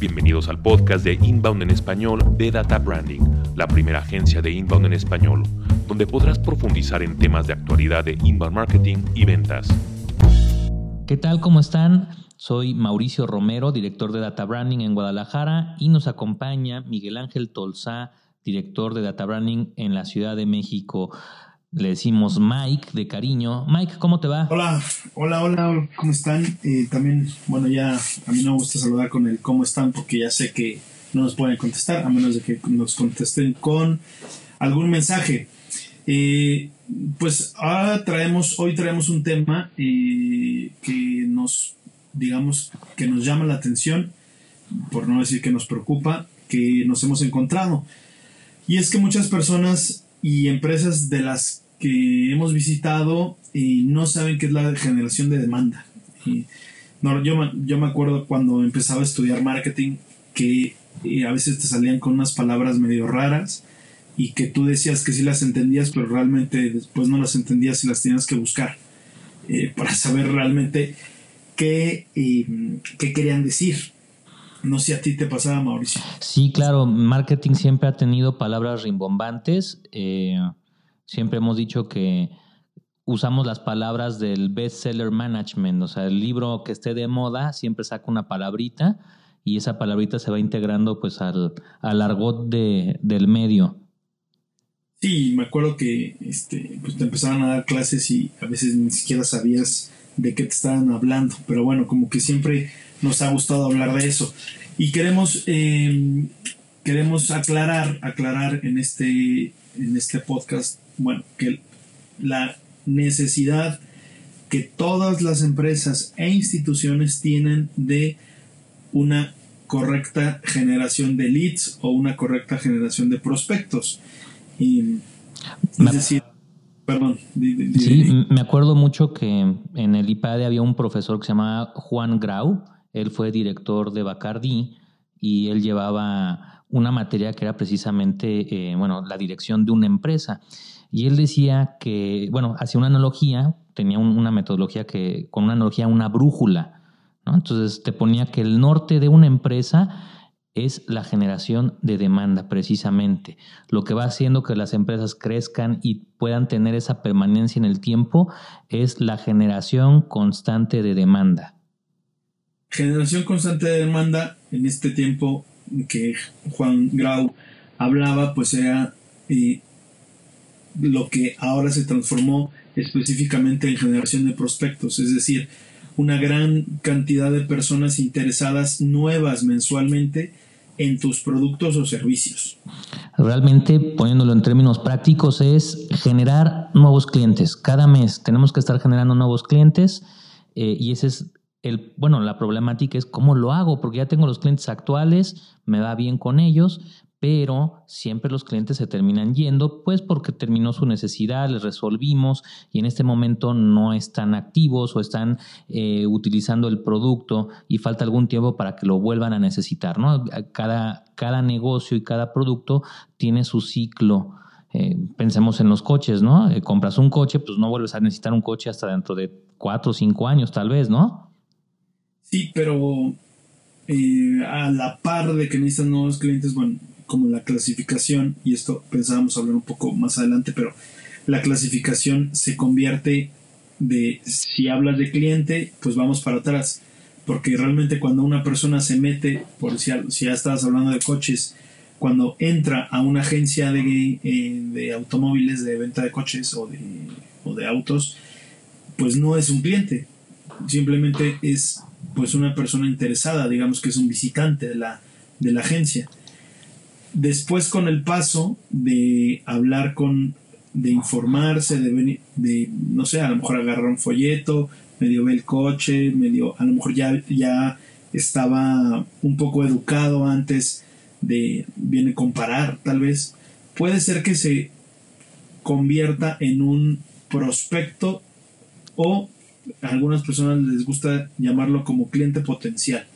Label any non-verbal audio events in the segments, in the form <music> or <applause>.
Bienvenidos al podcast de Inbound en español de Data Branding, la primera agencia de Inbound en español, donde podrás profundizar en temas de actualidad de inbound marketing y ventas. ¿Qué tal? ¿Cómo están? Soy Mauricio Romero, director de Data Branding en Guadalajara y nos acompaña Miguel Ángel Tolzá, director de Data Branding en la Ciudad de México. Le decimos Mike de cariño. Mike, ¿cómo te va? Hola, hola, hola, ¿cómo están? También, bueno, ya a mí no me gusta saludar con el cómo están porque ya sé que no nos pueden contestar a menos de que nos contesten con algún mensaje. Eh, pues ahora traemos, hoy traemos un tema eh, que nos digamos, que nos llama la atención, por no decir que nos preocupa, que nos hemos encontrado. Y es que muchas personas y empresas de las que hemos visitado eh, no saben qué es la generación de demanda. no, yo, yo me acuerdo cuando empezaba a estudiar marketing que eh, a veces te salían con unas palabras medio raras y que tú decías que sí las entendías, pero realmente después no las entendías y las tenías que buscar eh, para saber realmente qué, qué querían decir. No sé si a ti te pasaba, Mauricio. Sí, claro, marketing siempre ha tenido palabras rimbombantes. Eh, siempre hemos dicho que usamos las palabras del bestseller management, o sea, el libro que esté de moda siempre saca una palabrita y esa palabrita se va integrando pues al, al argot de, del medio. Sí, me acuerdo que este, pues te empezaban a dar clases y a veces ni siquiera sabías de qué te estaban hablando, pero bueno, como que siempre nos ha gustado hablar de eso. Y queremos, em, queremos aclarar, aclarar en este, en este podcast, bueno, que la necesidad que todas las empresas e instituciones tienen de una correcta generación de leads o una correcta generación de prospectos. Y, es decir, Perdón. sí, me acuerdo mucho que en el IPADE había un profesor que se llamaba Juan Grau. Él fue director de Bacardi y él llevaba una materia que era precisamente, eh, bueno, la dirección de una empresa. Y él decía que, bueno, hacía una analogía, tenía una metodología que, con una analogía, una brújula. ¿no? Entonces te ponía que el norte de una empresa es la generación de demanda precisamente. Lo que va haciendo que las empresas crezcan y puedan tener esa permanencia en el tiempo es la generación constante de demanda. Generación constante de demanda en este tiempo que Juan Grau hablaba, pues era eh, lo que ahora se transformó específicamente en generación de prospectos, es decir, una gran cantidad de personas interesadas nuevas mensualmente en tus productos o servicios. Realmente, poniéndolo en términos prácticos, es generar nuevos clientes. Cada mes tenemos que estar generando nuevos clientes eh, y ese es el, bueno, la problemática es cómo lo hago, porque ya tengo los clientes actuales, me va bien con ellos, pero siempre los clientes se terminan yendo, pues porque terminó su necesidad, les resolvimos y en este momento no están activos o están eh, utilizando el producto y falta algún tiempo para que lo vuelvan a necesitar. ¿no? Cada, cada negocio y cada producto tiene su ciclo. Eh, pensemos en los coches, ¿no? Eh, compras un coche, pues no vuelves a necesitar un coche hasta dentro de cuatro o cinco años, tal vez, ¿no? Sí, pero a la par de que necesitan nuevos clientes, bueno, como la clasificación, y esto pensábamos hablar un poco más adelante, pero la clasificación se convierte de si hablas de cliente, pues vamos para atrás. Porque realmente cuando una persona se mete, por si, si ya estabas hablando de coches, cuando entra a una agencia de, eh, de automóviles, de venta de coches o de, o de autos, pues no es un cliente. Simplemente es pues una persona interesada, digamos que es un visitante de la, de la agencia. Después con el paso de hablar con, de informarse, de, de no sé, a lo mejor agarrar un folleto, medio ve el coche, medio, a lo mejor ya, ya estaba un poco educado antes de, viene comparar tal vez, puede ser que se convierta en un prospecto o a algunas personas les gusta llamarlo como cliente potencial.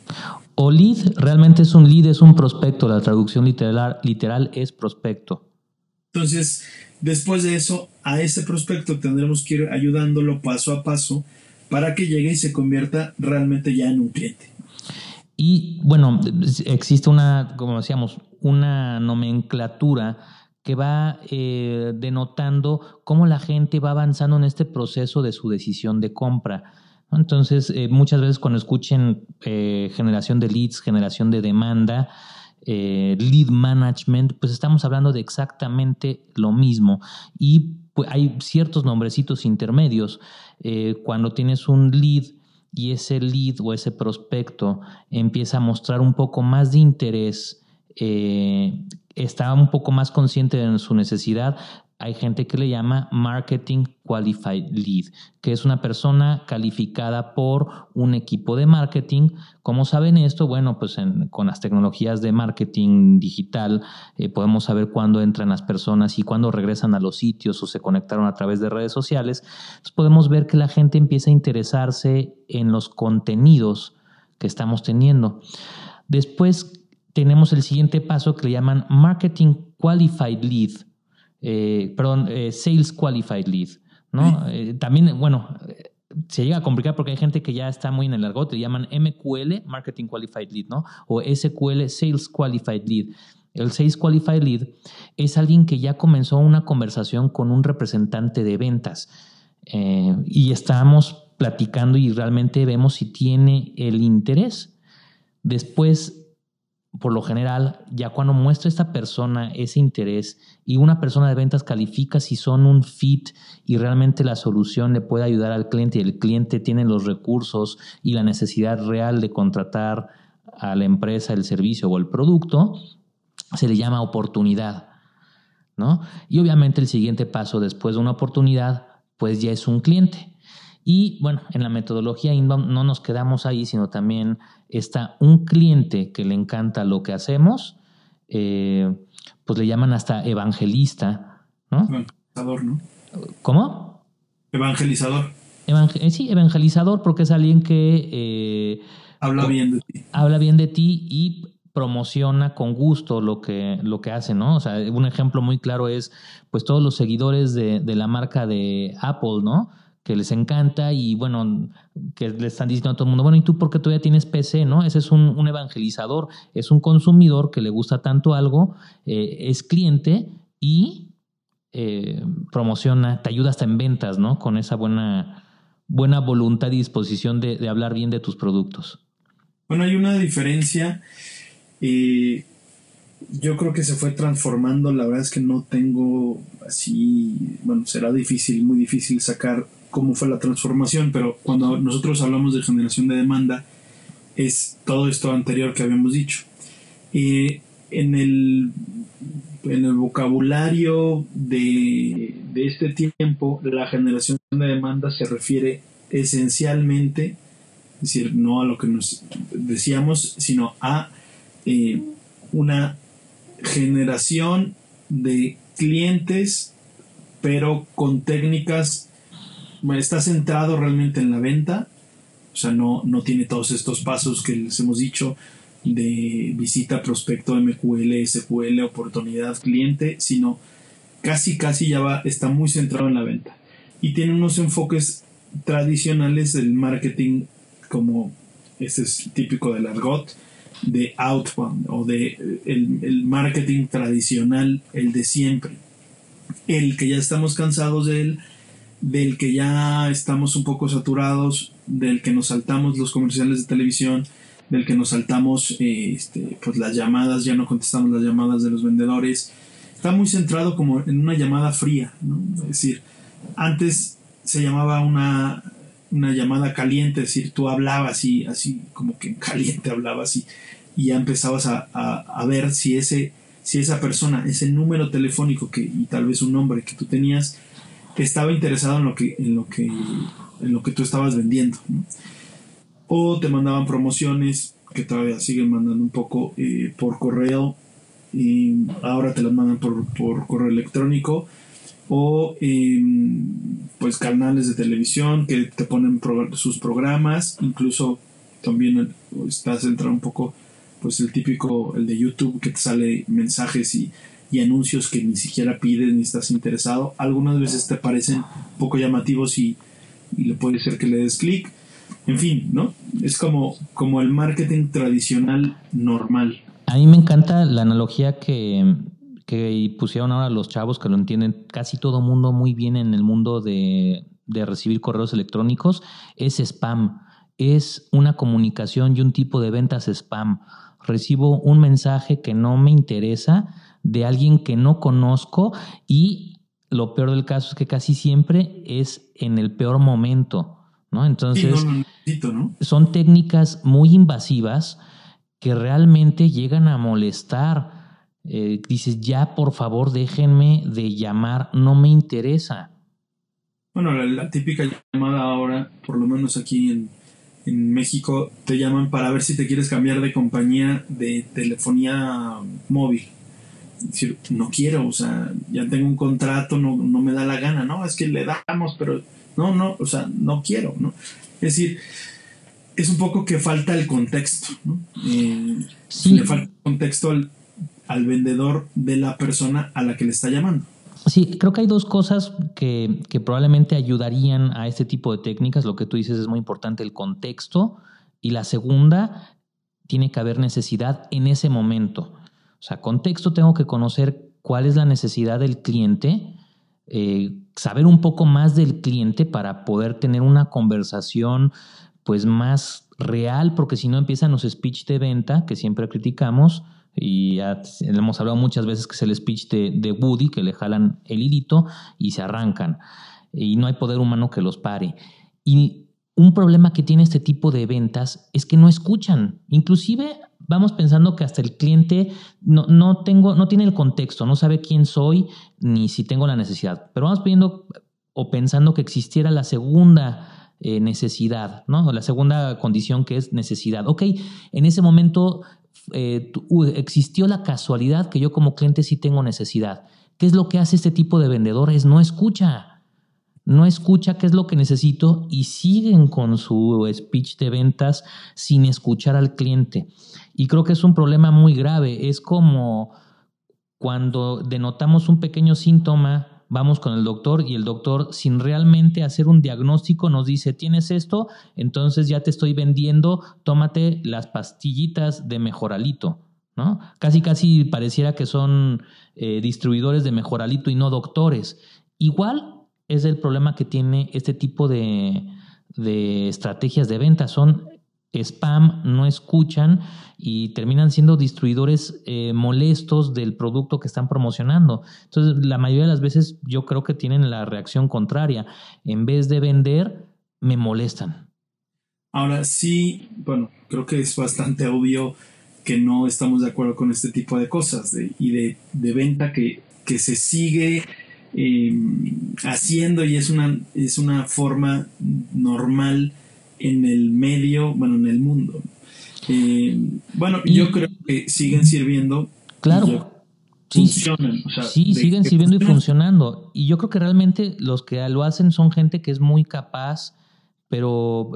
O lead realmente es un lead, es un prospecto. La traducción literal, literal es prospecto. Entonces, después de eso, a ese prospecto tendremos que ir ayudándolo paso a paso para que llegue y se convierta realmente ya en un cliente. Y bueno, existe una, como decíamos, una nomenclatura que va eh, denotando cómo la gente va avanzando en este proceso de su decisión de compra. Entonces, eh, muchas veces cuando escuchen eh, generación de leads, generación de demanda, lead management, pues estamos hablando de exactamente lo mismo. Y pues, hay ciertos nombrecitos intermedios. cuando tienes un lead, y ese lead o ese prospecto empieza a mostrar un poco más de interés, eh, está un poco más consciente de su necesidad, hay gente que le llama Marketing Qualified Lead, que es una persona calificada por un equipo de marketing. ¿Cómo saben esto? Bueno, pues con las tecnologías de marketing digital eh, podemos saber cuándo entran las personas y cuándo regresan a los sitios o se conectaron a través de redes sociales. Entonces podemos ver que la gente empieza a interesarse en los contenidos que estamos teniendo. Después tenemos el siguiente paso que le llaman Marketing Qualified Lead eh, perdón, eh, Sales Qualified Lead, ¿no? Eh, también, bueno, se llega a complicar porque hay gente que ya está muy en el argot, le llaman MQL, Marketing Qualified Lead, ¿no? O SQL, Sales Qualified Lead. El Sales Qualified Lead es alguien que ya comenzó una conversación con un representante de ventas y estamos platicando y realmente vemos si tiene el interés. Después por lo general, ya cuando muestra esta persona ese interés y una persona de ventas califica si son un fit y realmente la solución le puede ayudar al cliente y el cliente tiene los recursos y la necesidad real de contratar a la empresa el servicio o el producto, se le llama oportunidad. ¿no? Y obviamente el siguiente paso después de una oportunidad, pues ya es un cliente. Y bueno, en la metodología inbound no nos quedamos ahí, sino también está un cliente que le encanta lo que hacemos, eh, pues le llaman hasta evangelista, ¿no? Evangelizador, ¿no? ¿Cómo? Evangelizador. Eh, sí, evangelizador porque es alguien que... Eh, habla bien de ti. Habla bien de ti y promociona con gusto lo que, lo que hace, ¿no? O sea, un ejemplo muy claro es, pues todos los seguidores de, de la marca de Apple, ¿no? Que les encanta y bueno, que le están diciendo a todo el mundo, bueno, ¿y tú por qué todavía tienes PC? ¿no? Ese es un, evangelizador, es un consumidor que le gusta tanto algo, eh, es cliente y eh, promociona, te ayuda hasta en ventas, ¿no? Con esa buena, buena voluntad y disposición de, hablar bien de tus productos. Bueno, hay una diferencia. Eh, yo creo que se fue transformando. La verdad es que no tengo así. Bueno, será difícil, muy difícil sacar cómo fue la transformación, pero cuando nosotros hablamos de generación de demanda, es todo esto anterior que habíamos dicho. en, el, en el vocabulario de, de este tiempo, la generación de demanda se refiere esencialmente, es decir, no a lo que nos decíamos, sino a eh, una generación de clientes, pero con técnicas está centrado realmente en la venta, o sea, no, no tiene todos estos pasos que les hemos dicho de visita, prospecto, MQL, SQL, oportunidad, cliente, sino casi, casi ya va, está muy centrado en la venta. Y tiene unos enfoques tradicionales del marketing como este es típico del argot, de outbound o de el, el marketing tradicional, el de siempre. El que ya estamos cansados de él, del que ya estamos un poco saturados, del que nos saltamos los comerciales de televisión, del que nos saltamos este, pues las llamadas, ya no contestamos las llamadas de los vendedores. Está muy centrado como en una llamada fría, es decir, antes se llamaba una, una llamada caliente, es decir, tú hablabas y así como que caliente <laughs> hablabas y, y ya empezabas a, a, ver si ese si esa persona, ese número telefónico que, y tal vez un nombre que tú tenías, estaba interesado en lo que, en lo que, en lo que tú estabas vendiendo. O te mandaban promociones que todavía siguen mandando un poco eh, por correo y ahora te las mandan por, correo electrónico o em, pues canales de televisión que te ponen sus programas incluso también está centrado un poco pues el típico el de YouTube que te sale mensajes y y anuncios que ni siquiera pides ni estás interesado. Algunas veces te parecen poco llamativos y, le puede ser que le des clic. en fin, ¿no? Es como, como el marketing tradicional normal. A mí me encanta la analogía que, que pusieron ahora los chavos que lo entienden casi todo mundo muy bien en el mundo de, de recibir correos electrónicos, es spam. Es una comunicación y un tipo de ventas spam. Recibo un mensaje que no me interesa de alguien que no conozco y lo peor del caso es que casi siempre es en el peor momento, ¿no? Entonces, son técnicas muy invasivas que realmente llegan a molestar. Eh, dices, ya por favor déjenme de llamar, no me interesa. Bueno, la, típica llamada ahora, por lo menos aquí en, en México, te llaman para ver si te quieres cambiar de compañía de telefonía móvil decir, no quiero, o sea, ya tengo un contrato, no, no me da la gana, no, es que le damos, pero no, no, o sea, no quiero, ¿no? Es decir, es un poco que falta el contexto, ¿no? Eh, le falta el contexto al, al vendedor de la persona a la que le está llamando. Sí, creo que hay dos cosas que, que, probablemente ayudarían a este tipo de técnicas. Lo que tú dices es muy importante, el contexto. Y la segunda, tiene que haber necesidad en ese momento. O sea, contexto, tengo que conocer cuál es la necesidad del cliente, eh, saber un poco más del cliente para poder tener una conversación pues más real, porque si no empiezan los speech de venta que siempre criticamos, y ya hemos hablado muchas veces que es el speech de, de, Woody, que le jalan el hilito y se arrancan. Y no hay poder humano que los pare. Y un problema que tiene este tipo de ventas es que no escuchan. Inclusive vamos pensando que hasta el cliente no, no, tengo, no tiene el contexto, no sabe quién soy ni si tengo la necesidad. Pero vamos pidiendo o pensando que existiera la segunda eh, necesidad, ¿no? La segunda condición que es necesidad. Ok, en ese momento eh, existió la casualidad que yo como cliente sí tengo necesidad. ¿Qué es lo que hace este tipo de vendedores? No escucha no escucha qué es lo que necesito y siguen con su speech de ventas sin escuchar al cliente. Y creo que es un problema muy grave. Es como cuando denotamos un pequeño síntoma, vamos con el doctor y el doctor sin realmente hacer un diagnóstico nos dice, tienes esto, entonces ya te estoy vendiendo, tómate las pastillitas de mejoralito. ¿no? Casi, casi pareciera que son eh, distribuidores de mejoralito y no doctores. Igual es el problema que tiene este tipo de, de estrategias de venta. Son spam, no escuchan y terminan siendo distribuidores eh, molestos del producto que están promocionando. Entonces, la mayoría de las veces yo creo que tienen la reacción contraria. En vez de vender, me molestan. Ahora sí, bueno, creo que es bastante obvio que no estamos de acuerdo con este tipo de cosas y de, de, venta que, que se sigue eh, haciendo y es una, es una forma normal en el medio, bueno, en el mundo. Eh, bueno, yo creo que siguen sirviendo. Claro. Sí, funcionan. sí, siguen sirviendo y funcionando. Y yo creo que realmente los que lo hacen son gente que es muy capaz pero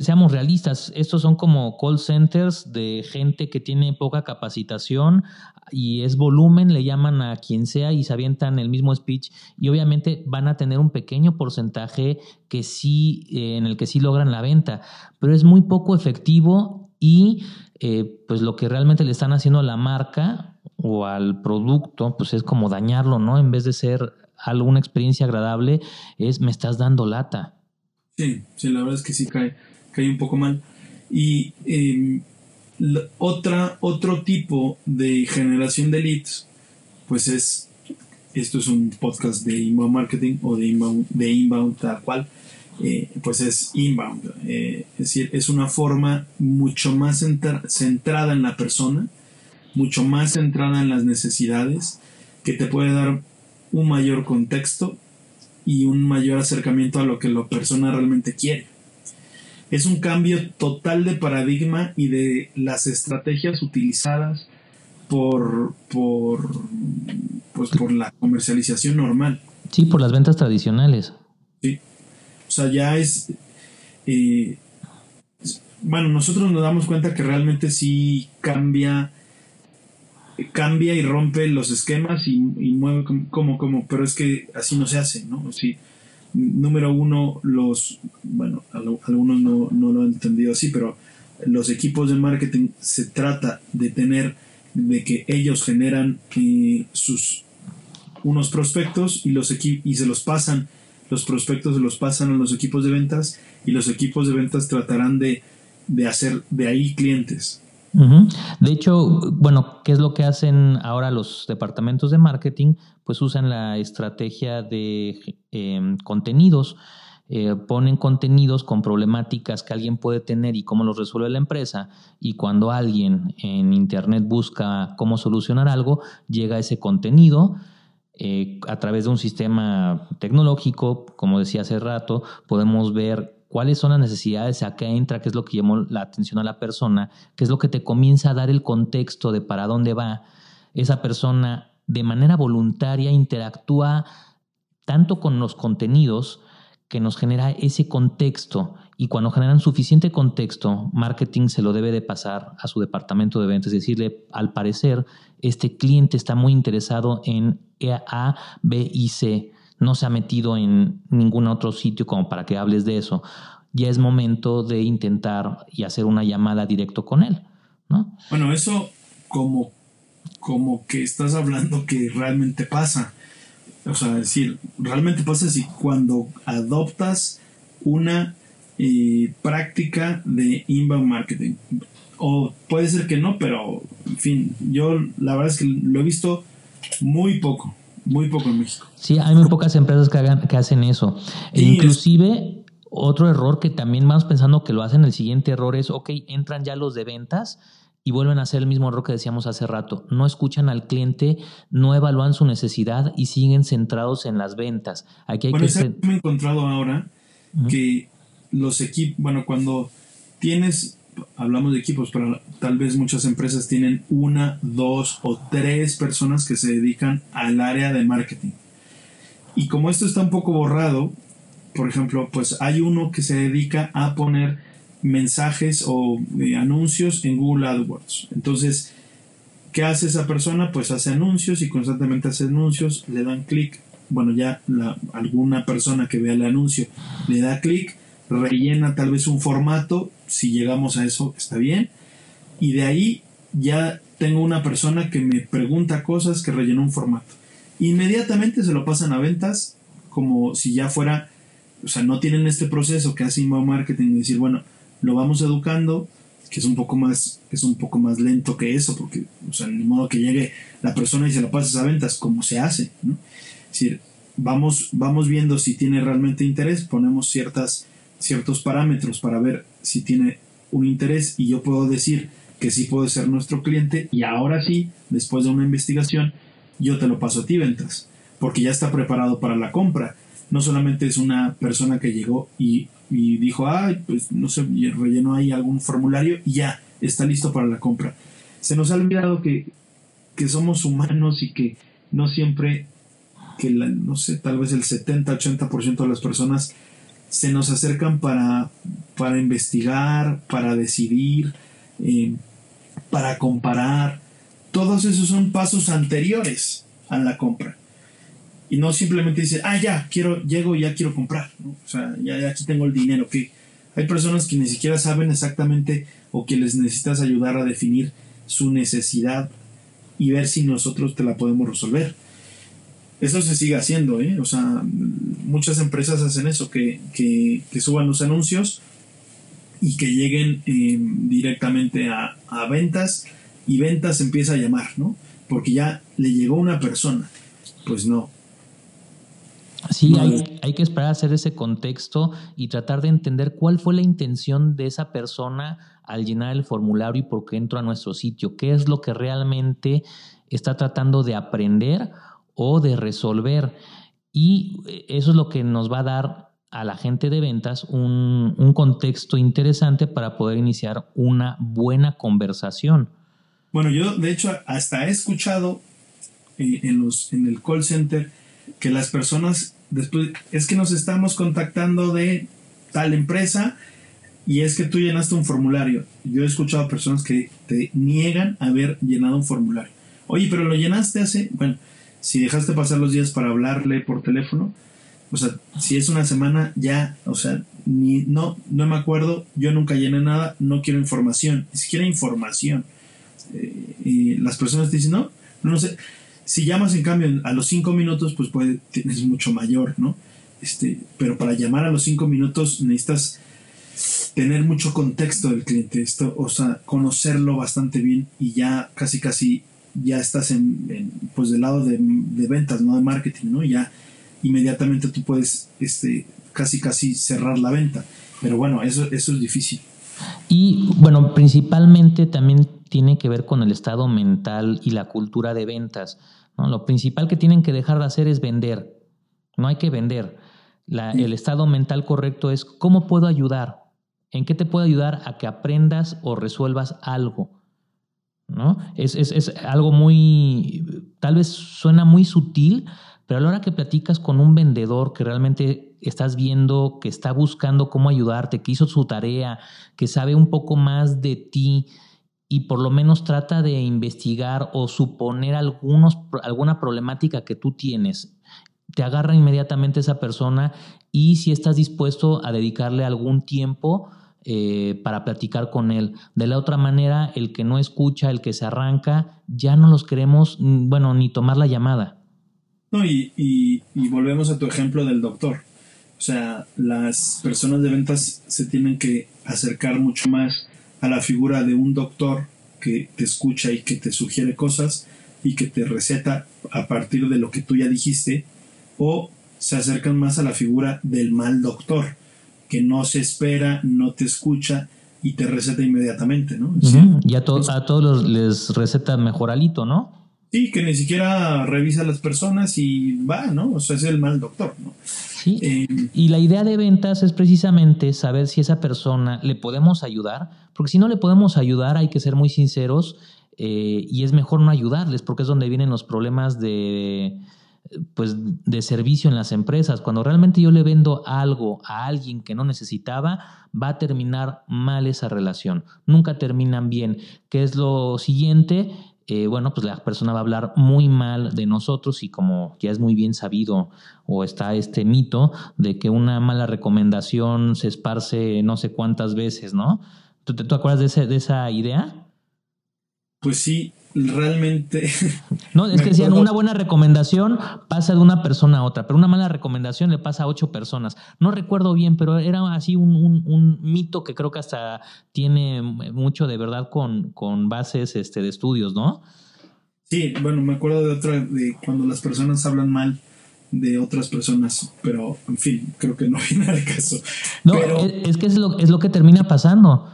seamos realistas, estos son como call centers de gente que tiene poca capacitación y es volumen, le llaman a quien sea y se avientan el mismo speech y obviamente van a tener un pequeño porcentaje que sí, eh, en el que sí logran la venta, pero es muy poco efectivo y eh, pues lo que realmente le están haciendo a la marca o al producto, pues es como dañarlo, ¿no? En vez de ser alguna experiencia agradable, es me estás dando lata Sí, sí, la verdad es que sí cae, cae un poco mal. Y em, otra, otro tipo de generación de leads, pues es, esto es un podcast de inbound marketing o de inbound, de inbound tal cual, eh, pues es inbound. Eh, es decir, es una forma mucho más centrada en la persona, mucho más centrada en las necesidades, que te puede dar un mayor contexto y un mayor acercamiento a lo que la persona realmente quiere. Es un cambio total de paradigma y de las estrategias utilizadas por, por, pues por la comercialización normal. Sí, por las ventas tradicionales. Sí. O sea, ya es... Eh, bueno, nosotros nos damos cuenta que realmente sí cambia cambia y rompe los esquemas y, mueve como, como, pero es que así no se hace, ¿no? Si número uno, los, bueno, algunos no, no lo han entendido así, pero los equipos de marketing se trata de tener, de que ellos generan eh, sus unos prospectos y los y se los pasan, los prospectos se los pasan a los equipos de ventas y los equipos de ventas tratarán de, de hacer de ahí clientes. De hecho, bueno, ¿qué es lo que hacen ahora los departamentos de marketing? Pues usan la estrategia de em, contenidos. Eh, ponen contenidos con problemáticas que alguien puede tener y cómo los resuelve la empresa y cuando alguien en internet busca cómo solucionar algo, llega ese contenido eh, a través de un sistema tecnológico, como decía hace rato, podemos ver cuáles son las necesidades, a qué entra, qué es lo que llamó la atención a la persona, qué es lo que te comienza a dar el contexto de para dónde va. Esa persona de manera voluntaria interactúa tanto con los contenidos que nos genera ese contexto y cuando generan suficiente contexto, marketing se lo debe de pasar a su departamento de ventas, decirle, al parecer, este cliente está muy interesado en A, B y C no se ha metido en ningún otro sitio como para que hables de eso. Ya es momento de intentar y hacer una llamada directo con él, ¿no? Bueno, eso como, como que estás hablando que realmente pasa. O sea, decir, realmente pasa si cuando adoptas una eh, práctica de inbound marketing. O puede ser que no, pero en fin, yo la verdad es que lo he visto muy poco. Muy poco en México. Sí, hay muy pocas empresas que, hagan, que hacen eso. E inclusive, otro error que también vamos pensando que lo hacen, el siguiente error es, ok, entran ya los de ventas y vuelven a hacer el mismo error que decíamos hace rato. No escuchan al cliente, no evalúan su necesidad y siguen centrados en las ventas. Aquí hay bueno, que... me he encontrado ahora que los equipos, bueno, cuando tienes hablamos de equipos, pero tal vez muchas empresas tienen una, dos o tres personas que se dedican al área de marketing. Y como esto está un poco borrado, por ejemplo, pues hay uno que se dedica a poner mensajes o eh, anuncios en Google AdWords. Entonces, ¿qué hace esa persona? Pues hace anuncios y constantemente hace anuncios, le dan clic. Bueno, ya alguna persona que vea el anuncio le da clic rellena tal vez un formato, si llegamos a eso está bien, y de ahí ya tengo una persona que me pregunta cosas que rellenó un formato. Inmediatamente se lo pasan a ventas como si ya fuera, o sea, no tienen este proceso que hace inbound marketing y decir, bueno, lo vamos educando, que es un poco más, es un poco más lento que eso, porque, o sea, ni modo que llegue la persona y se lo pases a ventas, como se hace, ¿no? Es decir, vamos, vamos viendo si tiene realmente interés, ponemos ciertas ciertos parámetros para ver si tiene un interés y yo puedo decir que sí puede ser nuestro cliente y ahora sí, después de una investigación, yo te lo paso a ti ventas, porque ya está preparado para la compra. No solamente es una persona que llegó y, dijo, ay, pues no sé, rellenó ahí algún formulario y ya está listo para la compra. Se nos ha olvidado que, que somos humanos y que no siempre, que no sé, tal vez el 70-80% de las personas se nos acercan para, para investigar, para decidir, eh, para comparar. Todos esos son pasos anteriores a la compra. Y no simplemente dice, ah, ya, quiero, llego y ya quiero comprar. O sea, ya, ya, aquí tengo el dinero. Que hay personas que ni siquiera saben exactamente o que les necesitas ayudar a definir su necesidad y ver si nosotros te la podemos resolver eso se sigue haciendo, ¿eh? O sea, muchas empresas hacen eso, que, suban los anuncios y que lleguen eh, directamente a, ventas y ventas empieza a llamar, ¿no? Porque ya le llegó una persona. Pues no. Sí, hay, hay, que esperar a hacer ese contexto y tratar de entender cuál fue la intención de esa persona al llenar el formulario y por qué entró a nuestro sitio, qué es lo que realmente está tratando de aprender o de resolver. Y eso es lo que nos va a dar a la gente de ventas un, contexto interesante para poder iniciar una buena conversación. Bueno, yo de hecho hasta he escuchado eh, en, los, en el call center que las personas después es que nos estamos contactando de tal empresa y es que tú llenaste un formulario. Yo he escuchado personas que te niegan haber llenado un formulario. Oye, pero lo llenaste hace, bueno, si dejaste pasar los días para hablarle por teléfono, O sea, si es una semana, ya, o sea, ni, no, no me acuerdo, yo nunca llené nada, no quiero información, ni siquiera información. Eh, y las personas te dicen, no, no sé, si llamas en cambio a los cinco minutos, pues puede, tienes mucho mayor, ¿no? Este, pero para llamar a los cinco minutos necesitas tener mucho contexto del cliente, esto, o sea, conocerlo bastante bien y ya casi casi ya estás en, pues del lado de, ventas, no de marketing, ¿no? Ya inmediatamente tú puedes este, casi casi cerrar la venta. Pero bueno, eso, eso es difícil. Y bueno, principalmente también tiene que ver con el estado mental y la cultura de ventas. ¿no? Lo principal que tienen que dejar de hacer es vender. No hay que vender. El estado mental correcto es cómo puedo ayudar, en qué te puedo ayudar a que aprendas o resuelvas algo. ¿No? Es, es, es algo muy, tal vez suena muy sutil, pero a la hora que platicas con un vendedor que realmente estás viendo, que está buscando cómo ayudarte, que hizo su tarea, que sabe un poco más de ti y por lo menos trata de investigar o suponer algunos, alguna problemática que tú tienes te agarra inmediatamente esa persona y si estás dispuesto a dedicarle algún tiempo eh, para platicar con él. De la otra manera, el que no escucha, el que se arranca, ya no los queremos, mm, bueno, ni tomar la llamada. No, y, y, y volvemos a tu ejemplo del doctor. O sea, las personas de ventas se tienen que acercar mucho más a la figura de un doctor que te escucha y que te sugiere cosas y que te receta a partir de lo que tú ya dijiste o se acercan más a la figura del mal doctor, que no se espera, no te escucha y te receta inmediatamente, ¿no? y a, todos a todos les receta mejoralito, ¿no? Sí, que ni siquiera revisa a las personas y va, ¿no? O sea, es el mal doctor, ¿no? Sí. Eh, y la idea de ventas es precisamente saber si esa persona le podemos ayudar, porque si no le podemos ayudar hay que ser muy sinceros eh, y es mejor no ayudarles, porque es donde vienen los problemas de pues de servicio en las empresas. Cuando realmente yo le vendo algo a alguien que no necesitaba, va a terminar mal esa relación. Nunca terminan bien. ¿Qué es lo siguiente? Eh, bueno, pues la persona va a hablar muy mal de nosotros y como ya es muy bien sabido o está este mito de que una mala recomendación se esparce no sé cuántas veces, ¿no? ¿Tú te, acuerdas de, ese, de esa idea? Pues sí, realmente. <laughs> No, es que decían, una buena recomendación pasa de una persona a otra, pero una mala recomendación le pasa a ocho personas. No recuerdo bien, pero era así un, mito que creo que hasta tiene mucho de verdad con, con bases este, de estudios, ¿no? Sí, bueno, me acuerdo de otra, de cuando las personas hablan mal de otras personas, pero en fin, creo que no <laughs> viene al caso. No, es, que es lo, es lo que termina pasando.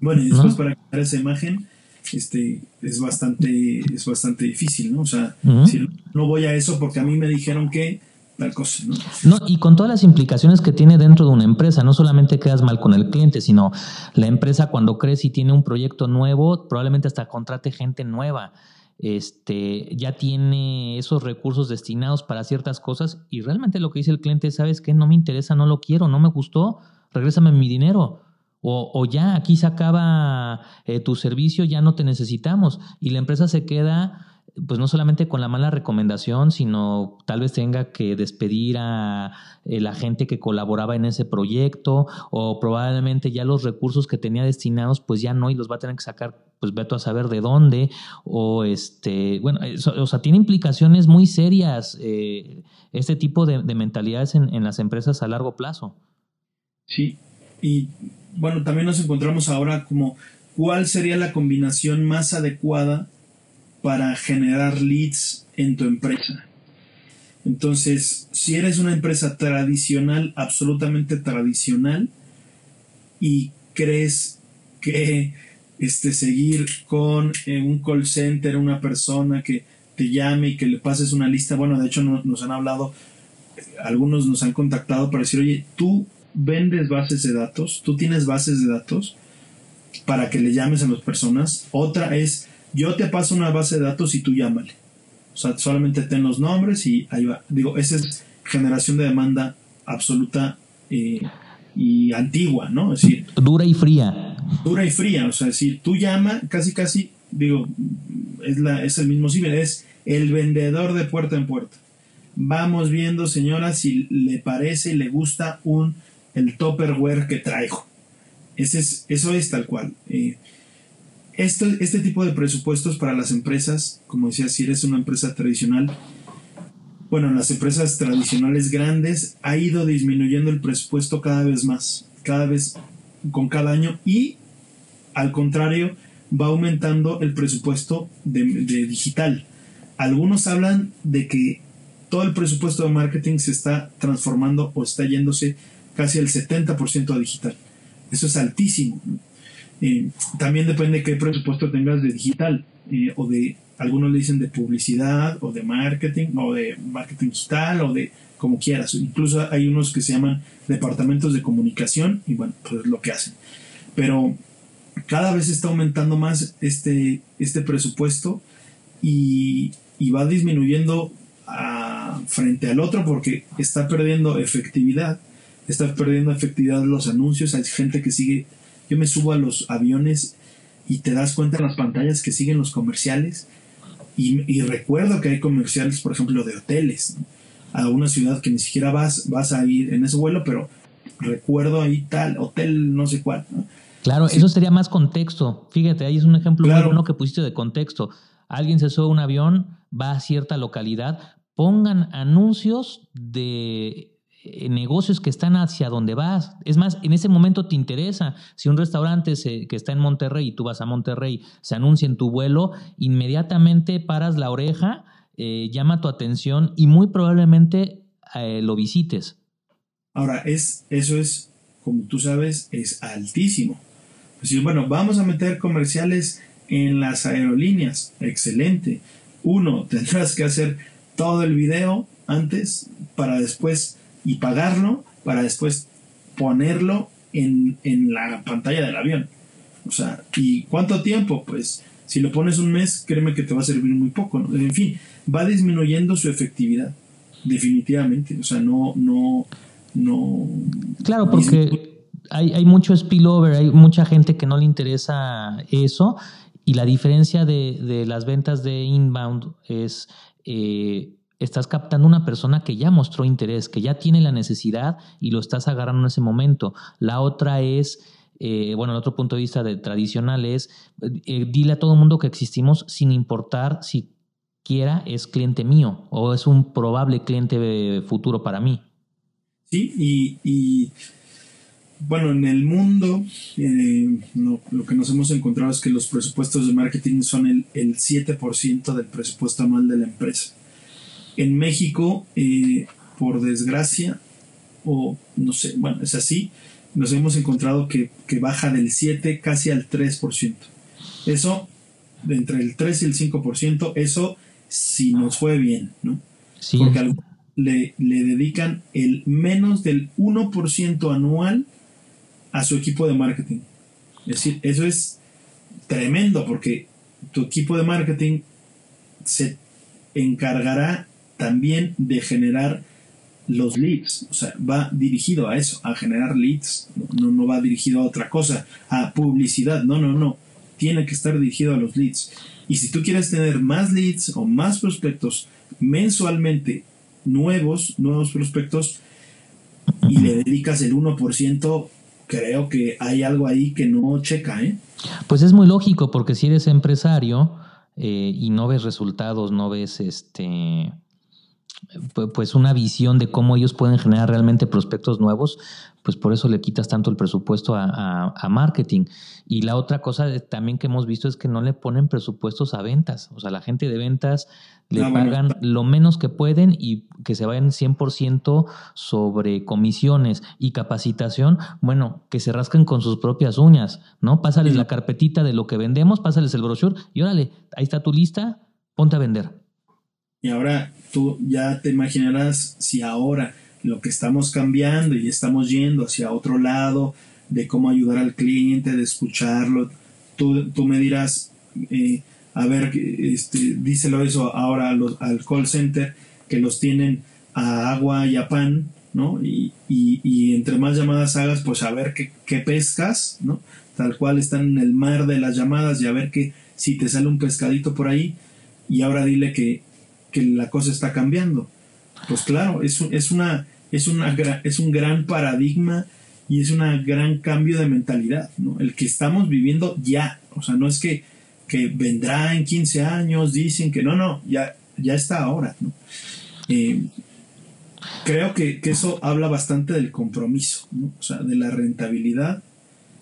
Bueno, y después para crear esa imagen, este, es bastante, es bastante difícil, ¿no? O sea, si no voy a eso porque a mí me dijeron que tal cosa, ¿no? No, y con todas las implicaciones que tiene dentro de una empresa, no solamente quedas mal con el cliente, sino la empresa cuando crece y tiene un proyecto nuevo, probablemente hasta contrate gente nueva. Este, ya tiene esos recursos destinados para ciertas cosas y realmente lo que dice el cliente, ¿sabes qué? No me interesa, no lo quiero, no me gustó, regrésame mi dinero o, ya aquí se acaba eh, tu servicio, ya no te necesitamos. Y la empresa se queda, pues no solamente con la mala recomendación, sino tal vez tenga que despedir a eh, la gente que colaboraba en ese proyecto, o probablemente ya los recursos que tenía destinados, pues ya no, y los va a tener que sacar, pues veto a saber de dónde. O este, bueno, o sea, tiene implicaciones muy serias eh, este tipo de, mentalidades en, en las empresas a largo plazo. Sí, y bueno, también nos encontramos ahora como cuál sería la combinación más adecuada para generar leads en tu empresa. Entonces, si eres una empresa tradicional, absolutamente tradicional, y crees que este, seguir con eh, un call center, una persona que te llame y que le pases una lista, bueno, de hecho nos han hablado, algunos nos han contactado para decir, oye, tú vendes bases de datos, tú tienes bases de datos para que le llames a las personas. Otra es, yo te paso una base de datos y tú llámale. O sea, solamente ten los nombres y ahí va. Digo, esa es generación de demanda absoluta eh, y antigua, ¿no? Es decir, dura y fría. Dura y fría, o sea, es decir, tú llama, casi casi, digo, es, la, es el mismo cine, es el vendedor de puerta en puerta. vamos viendo, señora, si le parece y le gusta un el topperware que traigo. Ese es, eso es tal cual. Eh, este tipo de presupuestos para las empresas, como decía, si eres una empresa tradicional, bueno, en las empresas tradicionales grandes ha ido disminuyendo el presupuesto cada vez más, cada vez con cada año y al contrario va aumentando el presupuesto de digital. Algunos hablan de que todo el presupuesto de marketing se está transformando o está yéndose casi al 70% a digital. Eso es altísimo. Eh, también depende de qué presupuesto tengas de digital eh, o de, algunos le dicen de publicidad o de marketing o de marketing digital o de como quieras. Incluso hay unos que se llaman departamentos de comunicación y bueno, pues es lo que hacen. Pero cada vez está aumentando más este, este presupuesto y, y va disminuyendo a, frente al otro porque está perdiendo efectividad está perdiendo efectividad los anuncios, hay gente que sigue, yo me subo a los aviones y te das cuenta en las pantallas que siguen los comerciales y, recuerdo que hay comerciales, por ejemplo, de hoteles, a una ciudad que ni siquiera vas, vas a ir en ese vuelo, pero recuerdo ahí tal, hotel no sé cuál. Claro, eso sería más contexto. Fíjate, ahí es un ejemplo muy bueno que pusiste de contexto. Alguien se sube a un avión, va a cierta localidad, pongan anuncios de eh, negocios que están hacia donde vas. Es más, en ese momento te interesa. Si un restaurante que está en Monterrey y tú vas a Monterrey se anuncia en tu vuelo, inmediatamente paras la oreja, eh, llama tu atención y muy probablemente eh, lo visites. Ahora, es, eso es, como tú sabes, es altísimo. Pues, bueno, vamos a meter comerciales en las aerolíneas. Excelente. Uno, <laughs> tendrás que hacer todo el video antes para después y pagarlo para después ponerlo en, la pantalla del avión. O sea, ¿y cuánto tiempo? Pues si lo pones un mes, créeme que te va a servir muy poco. En fin, va disminuyendo su efectividad, definitivamente. O sea, no, no, no. Claro, porque hay, hay mucho spillover, hay mucha gente que no le interesa eso. Y la diferencia de, de las ventas de inbound es eh, estás captando una persona que ya mostró interés, que ya tiene la necesidad y lo estás agarrando en ese momento. La otra es, eh, bueno, el otro punto de vista de tradicional es, eh, dile a todo el mundo que existimos sin importar si quiera es cliente mío o es un probable cliente futuro para mí. Sí, y, bueno, en el mundo eh, lo que nos hemos encontrado es que los presupuestos de marketing son el, el 7% del presupuesto anual de la empresa. En México, eh, por desgracia, o no sé, bueno, es así, nos hemos encontrado que, baja del 7 casi al 3%. Eso, entre el 3 y el 5%, eso si nos fue bien, ¿no? Porque le, le dedican el menos del 1% anual a su equipo de marketing. Es decir, eso es tremendo porque tu equipo de marketing se encargará también de generar los leads, o sea, va dirigido a eso, a generar leads, no, no va dirigido a otra cosa, a publicidad, no, no, no, tiene que estar dirigido a los leads. Y si tú quieres tener más leads o más prospectos mensualmente nuevos, nuevos prospectos, y le dedicas el 1%, creo que hay algo ahí que no checa, ¿eh? Pues es muy lógico, porque si eres empresario eh, y no ves resultados, no ves este pues una visión de cómo ellos pueden generar realmente prospectos nuevos, pues por eso le quitas tanto el presupuesto a, marketing. Y la otra cosa también que hemos visto es que no le ponen presupuestos a ventas. O sea, la gente de ventas le pagan lo menos que pueden y que se vayan 100% sobre comisiones y capacitación, bueno, que se rasquen con sus propias uñas, ¿no? Pásales la carpetita de lo que vendemos, pásales el brochure y órale, ahí está tu lista, ponte a vender. Y ahora tú ya te imaginarás si ahora lo que estamos cambiando y estamos yendo hacia otro lado de cómo ayudar al cliente, de escucharlo, tú, tú me dirás, eh, a ver, este, díselo eso ahora al call center que los tienen a agua y a pan, ¿no? Y, y, entre más llamadas hagas, pues a ver qué, qué, pescas, ¿no? Tal cual están en el mar de las llamadas y a ver que si te sale un pescadito por ahí y ahora dile que que la cosa está cambiando. Pues claro, es, es, una, es, una, es un gran paradigma y es un gran cambio de mentalidad, ¿no? El que estamos viviendo ya, o sea, no es que, que vendrá en 15 años, dicen que no, no, ya, ya está ahora, ¿no? Eh, creo que, eso habla bastante del compromiso, ¿no? o sea, de la rentabilidad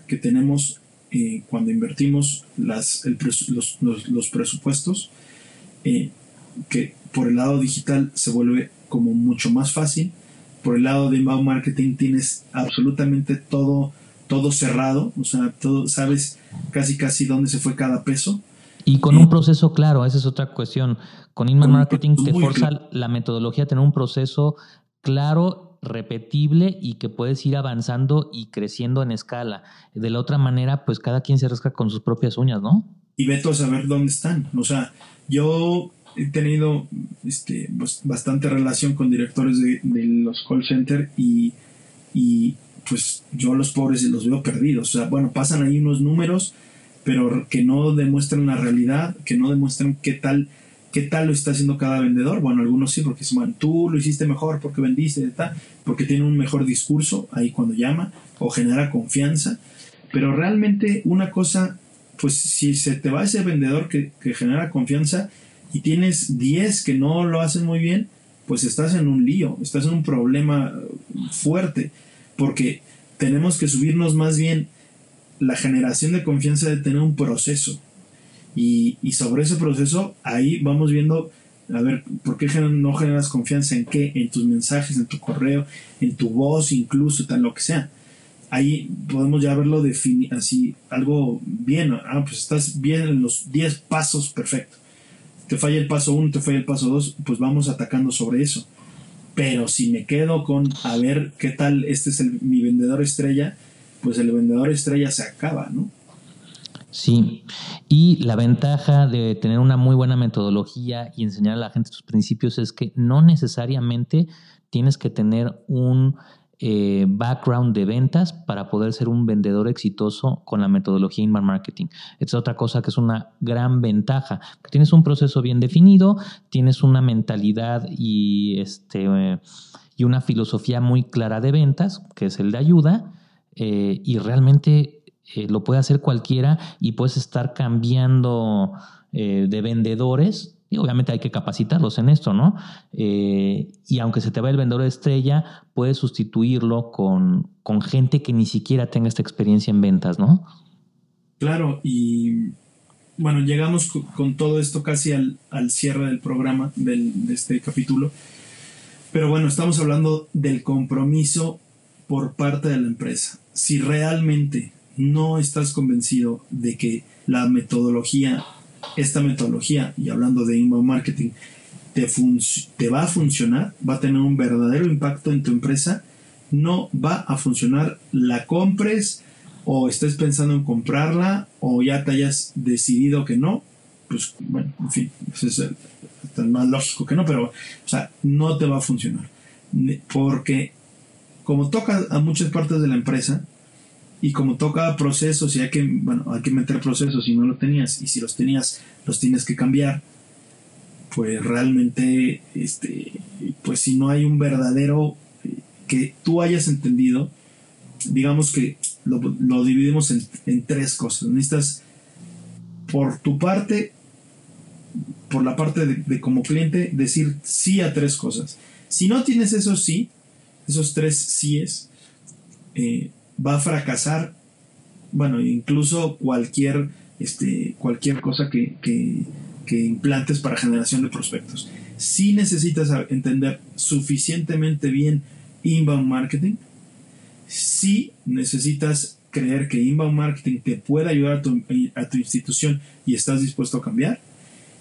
que tenemos eh, cuando invertimos las, los, presupuestos, eh, que por el lado digital se vuelve como mucho más fácil, por el lado de inbound marketing tienes absolutamente todo, todo cerrado, o sea, todo, sabes casi casi dónde se fue cada peso. Y con un proceso claro, esa es otra cuestión. Con inbound marketing te forza la metodología a tener un proceso claro, repetible y que puedes ir avanzando y creciendo en escala. De la otra manera, pues cada quien se rasca con sus propias uñas, ¿no? Y veto a saber dónde están. O sea, yo he tenido este, pues, bastante relación con directores de, los call center y, y, pues yo a los pobres los veo perdidos. O sea, bueno, pasan ahí unos números, pero que no demuestran la realidad, que no demuestran qué tal, qué tal lo está haciendo cada vendedor. Bueno, algunos sí, porque bueno, tú lo hiciste mejor porque vendiste, tal, porque tiene un mejor discurso ahí cuando llama o genera confianza. Pero realmente una cosa, pues si se te va ese vendedor que, que genera confianza, y tienes 10 que no lo hacen muy bien, pues estás en un lío, estás en un problema fuerte, porque tenemos que subirnos más bien la generación de confianza de tener un proceso. Y, sobre ese proceso, ahí vamos viendo, a ver, ¿por qué no generas confianza en qué? En tus mensajes, en tu correo, en tu voz, incluso, tal, lo que sea. Ahí podemos ya verlo así, algo bien. Ah, pues estás bien en los 10 pasos perfectos te falla el paso 1, te falla el paso 2, pues vamos atacando sobre eso. Pero si me quedo con a ver qué tal, este es mi vendedor estrella, pues el vendedor estrella se acaba, ¿no? Sí, y la ventaja de tener una muy buena metodología y enseñar a la gente sus principios es que no necesariamente tienes que tener un eh, background de ventas para poder ser un vendedor exitoso con la metodología inbound marketing. Esta es otra cosa que es una gran ventaja. Tienes un proceso bien definido, tienes una mentalidad y, este, y una filosofía muy clara de ventas, que es el de ayuda, eh, y realmente eh, lo puede hacer cualquiera y puedes estar cambiando de vendedores y obviamente hay que capacitarlos en esto, ¿no? Eh, y aunque se te va el vendedor estrella, puedes sustituirlo con, gente que ni siquiera tenga esta experiencia en ventas, ¿no? Claro, y bueno, llegamos con, todo esto casi al, cierre del programa, del, de este capítulo. Pero bueno, estamos hablando del compromiso por parte de la empresa. Si realmente no estás convencido de que la metodología esta metodología, y hablando de inbound marketing, te, te va a funcionar, va a tener un verdadero impacto en tu empresa, no va a funcionar, la compres o estés pensando en comprarla o ya te hayas decidido que no, pues bueno, en fin, es el, más lógico que no, pero o sea, no te va a funcionar. Porque como toca a muchas partes de la empresa, y como toca procesos y hay que, bueno, hay que meter procesos si no lo tenías y si los tenías los tienes que cambiar, pues realmente, este, pues si no hay un verdadero eh, que tú hayas entendido, digamos que lo, dividimos en, tres cosas. Necesitas, por tu parte, por la parte de, como cliente, decir sí a tres cosas. Si no tienes esos sí, esos tres síes, eh, va a fracasar, bueno, incluso cualquier, este, cualquier cosa que, que, implantes para generación de prospectos. Si necesitas entender suficientemente bien inbound marketing, si necesitas creer que inbound marketing te puede ayudar a tu, a tu institución y estás dispuesto a cambiar,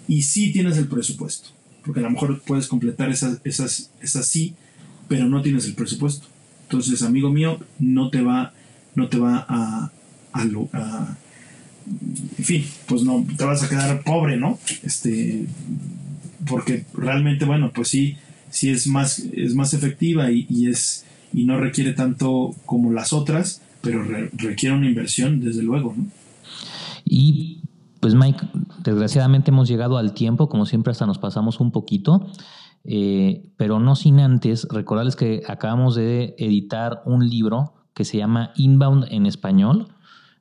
y si tienes el presupuesto, porque a lo mejor puedes completar esas, esas, esas sí, pero no tienes el presupuesto. Entonces, amigo mío, no te va, no te va a, a, en fin, pues no, te vas a quedar pobre, ¿no? Este, porque realmente, bueno, pues sí, sí es más, es más efectiva y, es, y no requiere tanto como las otras, pero requiere una inversión, desde luego, ¿no? Y pues Mike, desgraciadamente hemos llegado al tiempo, como siempre hasta nos pasamos un poquito. Eh, pero no sin antes recordarles que acabamos de editar un libro que se llama Inbound en español.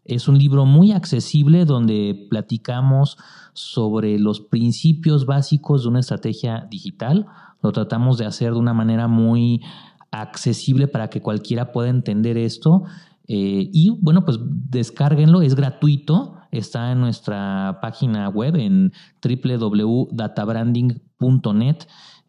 Es un libro muy accesible donde platicamos sobre los principios básicos de una estrategia digital. Lo tratamos de hacer de una manera muy accesible para que cualquiera pueda entender esto. Eh, y bueno, pues descárguenlo, es gratuito, está en nuestra página web en www.databranding.net,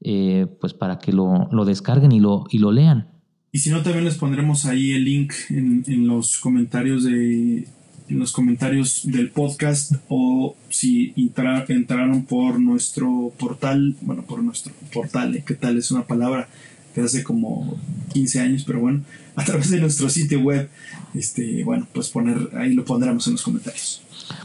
eh, pues para que lo, descarguen y lo, y lo lean. Y si no, también les pondremos ahí el link en, en los comentarios de en los comentarios del podcast o si entraron por nuestro portal, bueno, por nuestro portal, ¿eh? ¿qué tal? Es una palabra que hace como 15 años, pero bueno, <laughs> a través de nuestro sitio web, este, bueno, pues poner, ahí lo pondremos en los comentarios.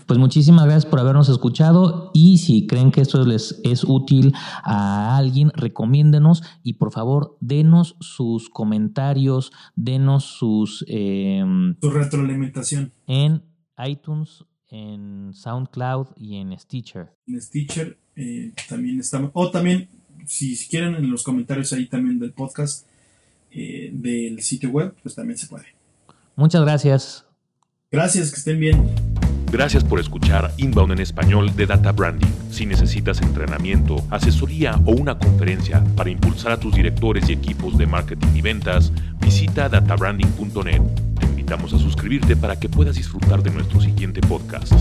Pues muchísimas gracias por habernos escuchado y si creen que esto les es útil a alguien, recomiéndenos y por favor denos sus comentarios, denos sus... Eh, Su retroalimentación. En iTunes, en SoundCloud y en Stitcher. En Stitcher eh, también estamos. O también, si, quieren, en los comentarios ahí también del podcast, eh, del sitio web, pues también se puede. Muchas gracias. Gracias, que estén bien. Gracias por escuchar Inbound en español de Data Branding. Si necesitas entrenamiento, asesoría o una conferencia para impulsar a tus directores y equipos de marketing y ventas, visita databranding.net invitamos a suscribirte para que puedas disfrutar de nuestro siguiente podcast.